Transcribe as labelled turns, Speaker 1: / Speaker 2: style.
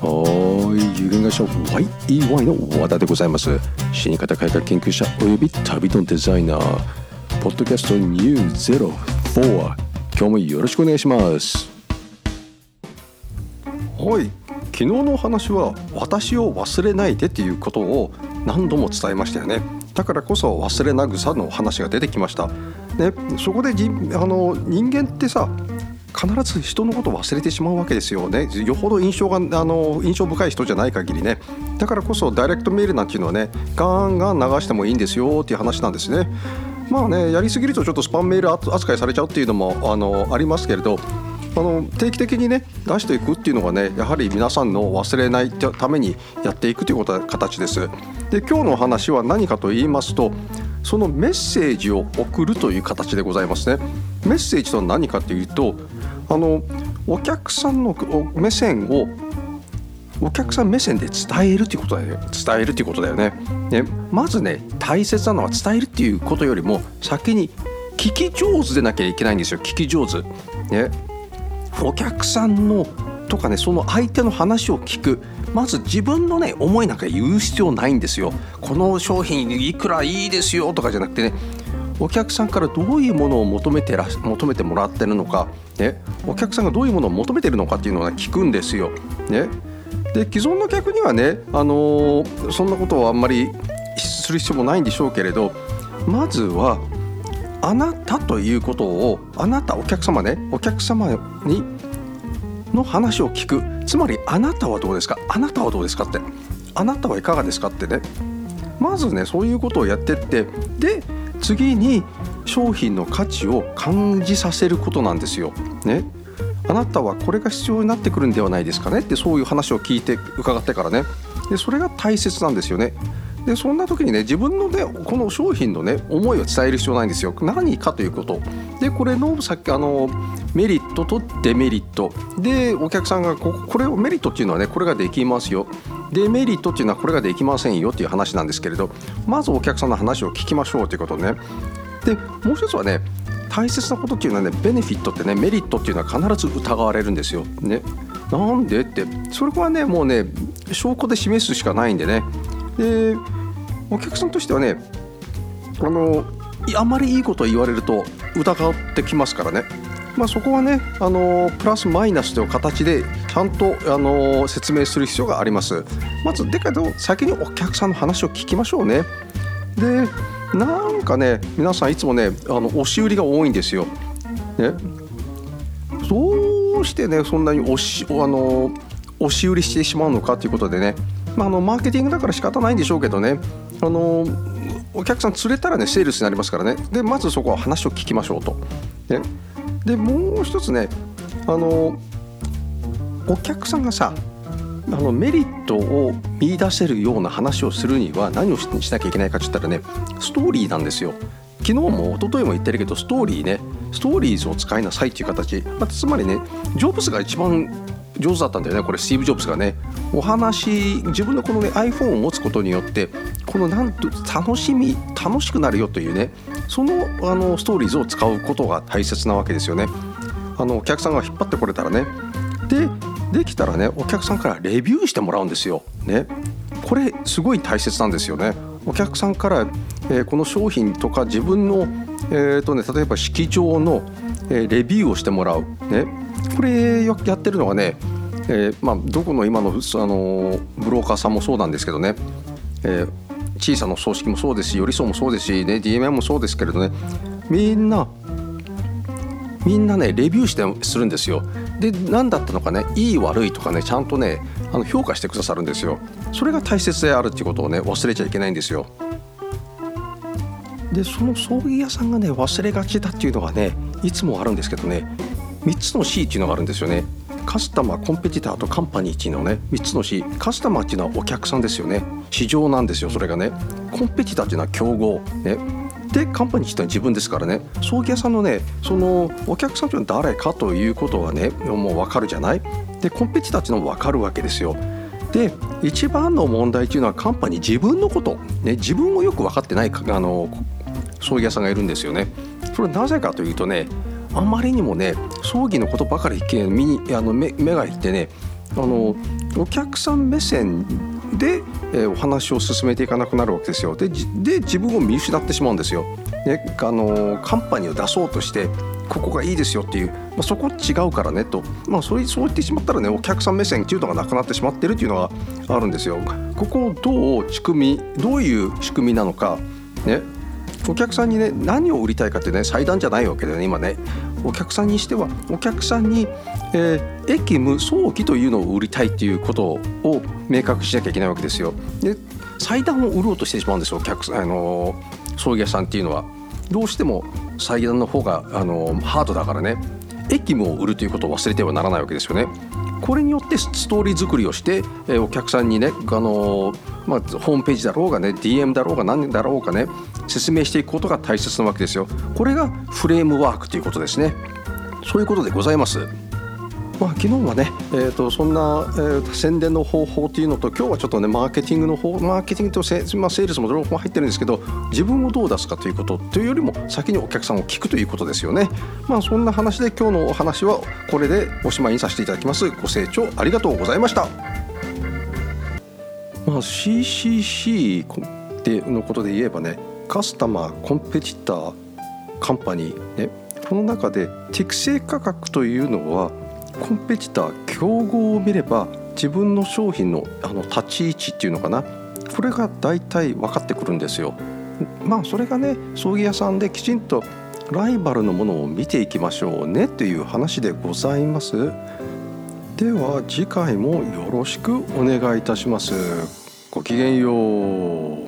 Speaker 1: はい有限会社 YEY の和田でございます。死に方改革研究者および旅のデザイナーポッドキャストニュー04今日もよろしくお願いします。はい昨日の話は私を忘れないでっていうことを何度も伝えましたよね。だからこそ忘れなぐさの話が出てきました、ね、そこでじあの人間ってさ必ず人のことを忘れてしまうわけですよねよほど印象があの印象深い人じゃない限りねだからこそダイレクトメールなんていうのはねガンガン流してもいいんですよっていう話なんですねまあねやりすぎるとちょっとスパンメール扱いされちゃうっていうのもあのありますけれどあの定期的にね出していくっていうのがねやはり皆さんの忘れないためにやっていくということ形です。で今日のお話は何かと言いますとそのメッセージを送るという形でございますね。メッセージとは何かというとあのお客さんの目線をお客さん目線で伝えるということだよね伝えるということだよね。ねまずね大切なのは伝えるっていうことよりも先に聞き上手でなきゃいけないんですよ。聞き上手。ね。お客さんのとかねその相手の話を聞く。まず自分のね思いなんか言う必要ないんですよ。この商品いくらいいですよとかじゃなくてねお客さんからどういうものを求めてら求めてもらってるのか、ね、お客さんがどういうものを求めてるのかっていうのを、ね、聞くんですよ。ね、で既存の客にはね、あのー、そんなことをあんまりする必要もないんでしょうけれどまずはあなたということをあなたお客様ねお客様にの話を聞く。つまりあなたはどうですか？あなたはどうですかって。あなたはいかがですかってね。まずねそういうことをやってってで次に商品の価値を感じさせることなんですよ。ね、あなたはこれが必要になってくるんではないですかねってそういう話を聞いて伺ってからねでそれが大切なんですよね。でそんな時にね自分のねこの商品のね思いを伝える必要ないんですよ。何かということ。でこれのさっきあのメリットとデメリット。でお客さんがここれをメリットっていうのはねこれができますよ。デメリットっていうのはこれができませんよ。っていう話なんですけれど。まずお客さんの話を聞きましょうということね。でもう一つはね大切なことっていうのはねベネフィットってねメリットっていうのは必ず疑われるんですよ。ね、なんでって。それはねもうね証拠で示すしかないんでね。でお客さんとしてはねあのあまりいいことを言われると疑ってきますからね、まあ、そこはねあのプラスマイナスという形でちゃんとあの説明する必要があります。まずだけど先にお客さんの話を聞きましょうね。でなんかね皆さんいつもねあの押し売りが多いんですよ、ね、どうしてねそんなに押しあの押し売りしてしまうのかということでね。まあ、あのマーケティングだから仕方ないんでしょうけどね。あのお客さん釣れたらねセールスになりますからねでまずそこは話を聞きましょうと。ね、でもう一つねあのお客さんがさあのメリットを見出せるような話をするには何をしなきゃいけないかって言ったらねストーリーなんですよ。昨日も一昨日も言ってるけどストーリーねストーリーズを使いなさいっていう形、まあ、つまりねジョブズが一番上手だったんだよねこれスティーブ・ジョブズがねお話自分のこのね iPhone を持つことによってこのなんと楽しみ楽しくなるよというねそのあのストーリーズを使うことが大切なわけですよね。あのお客さんが引っ張ってこれたらね。でできたらねお客さんからレビューしてもらうんですよ。ね。これすごい大切なんですよね。お客さんから、えー、この商品とか自分の、えーとね、例えば式場の、えー、レビューをしてもらう。ね。これやってるのはね、えー、まあ、どこの今の、あのブローカーさんもそうなんですけどね、えー、小さな葬式もそうですし、寄り添うもそうですし、ね、DMM もそうですけれどね、みんな、みんなね、レビューしてするんですよ。で、何だったのかね、いい悪いとかね、ちゃんとね、あの評価してくださるんですよ。それが大切であるっていうことをね、忘れちゃいけないんですよ。で、その葬儀屋さんがね、忘れがちだっていうのがね、いつもあるんですけどね、3つの C っていうのがあるんですよね。カスタマーコンペティターとカンパニーっていうのね3つの C カスタマーっていうのはお客さんですよね。市場なんですよそれがね。コンペティターっていうのは競合ね。でカンパニーっていうのは自分ですからね。葬儀屋さんのねそのお客さんというのは誰かということがねもう分かるじゃない。でコンペティターっていうのも分かるわけですよ。で一番の問題っていうのはカンパニー自分のこと、ね、自分をよく分かってないあの葬儀屋さんがいるんですよね。それはなぜかというとねあまりにもね葬儀のことばかり目にあの目がいってねあのお客さん目線で、えー、お話を進めていかなくなるわけですよで自分を見失ってしまうんですよ。ね、あのカンパニーを出そうとしてここがいいですよっていう、まあ、そこ違うからねと、まあ、そうそう言ってしまったらねお客さん目線っていうのがなくなってしまってるっていうのがあるんですよ。ここをどう仕組みどういう仕組みなのかねお客さんにね何を売りたいかってね祭壇じゃないわけだよね今ねお客さんにしてはお客さんに、えー、駅無早期というのを売りたいっていうことを明確しなきゃいけないわけですよ。で祭壇を売ろうとしてしまうんですよお客あの葬儀屋さんっていうのは。どうしても祭壇の方があのハードだからね駅務を売るということを忘れてはならないわけですよね。これによってストーリー作りをして、えー、お客さんにね、あのまあ、ホームページだろうがね DM だろうが何だろうかね説明していくことが大切なわけですよ。これがフレームワークということですね。そういうことでございます。まあ、昨日はね、えーと、そんな、えー、宣伝の方法っていうのと今日はちょっとねマーケティングの方マーケティングとセ,、まあ、セールスも両方入ってるんですけど自分をどう出すかということというよりも先にお客さんを聞くということですよね。まあ、そんな話で今日のお話はこれでおしまいにさせていただきます。ご清聴ありがとうございました。まあ、CCC のことで言えばねカスタマーコンペティターカンパニーねこの中で適正価格というのはコンペティター競合を見れば自分の商品のあの立ち位置っていうのかなこれが大体分かってくるんですよ。まあそれがね葬儀屋さんできちんとライバルのものを見ていきましょうねっていう話でございます。では次回もよろしくお願いいたします。ごきげんよう。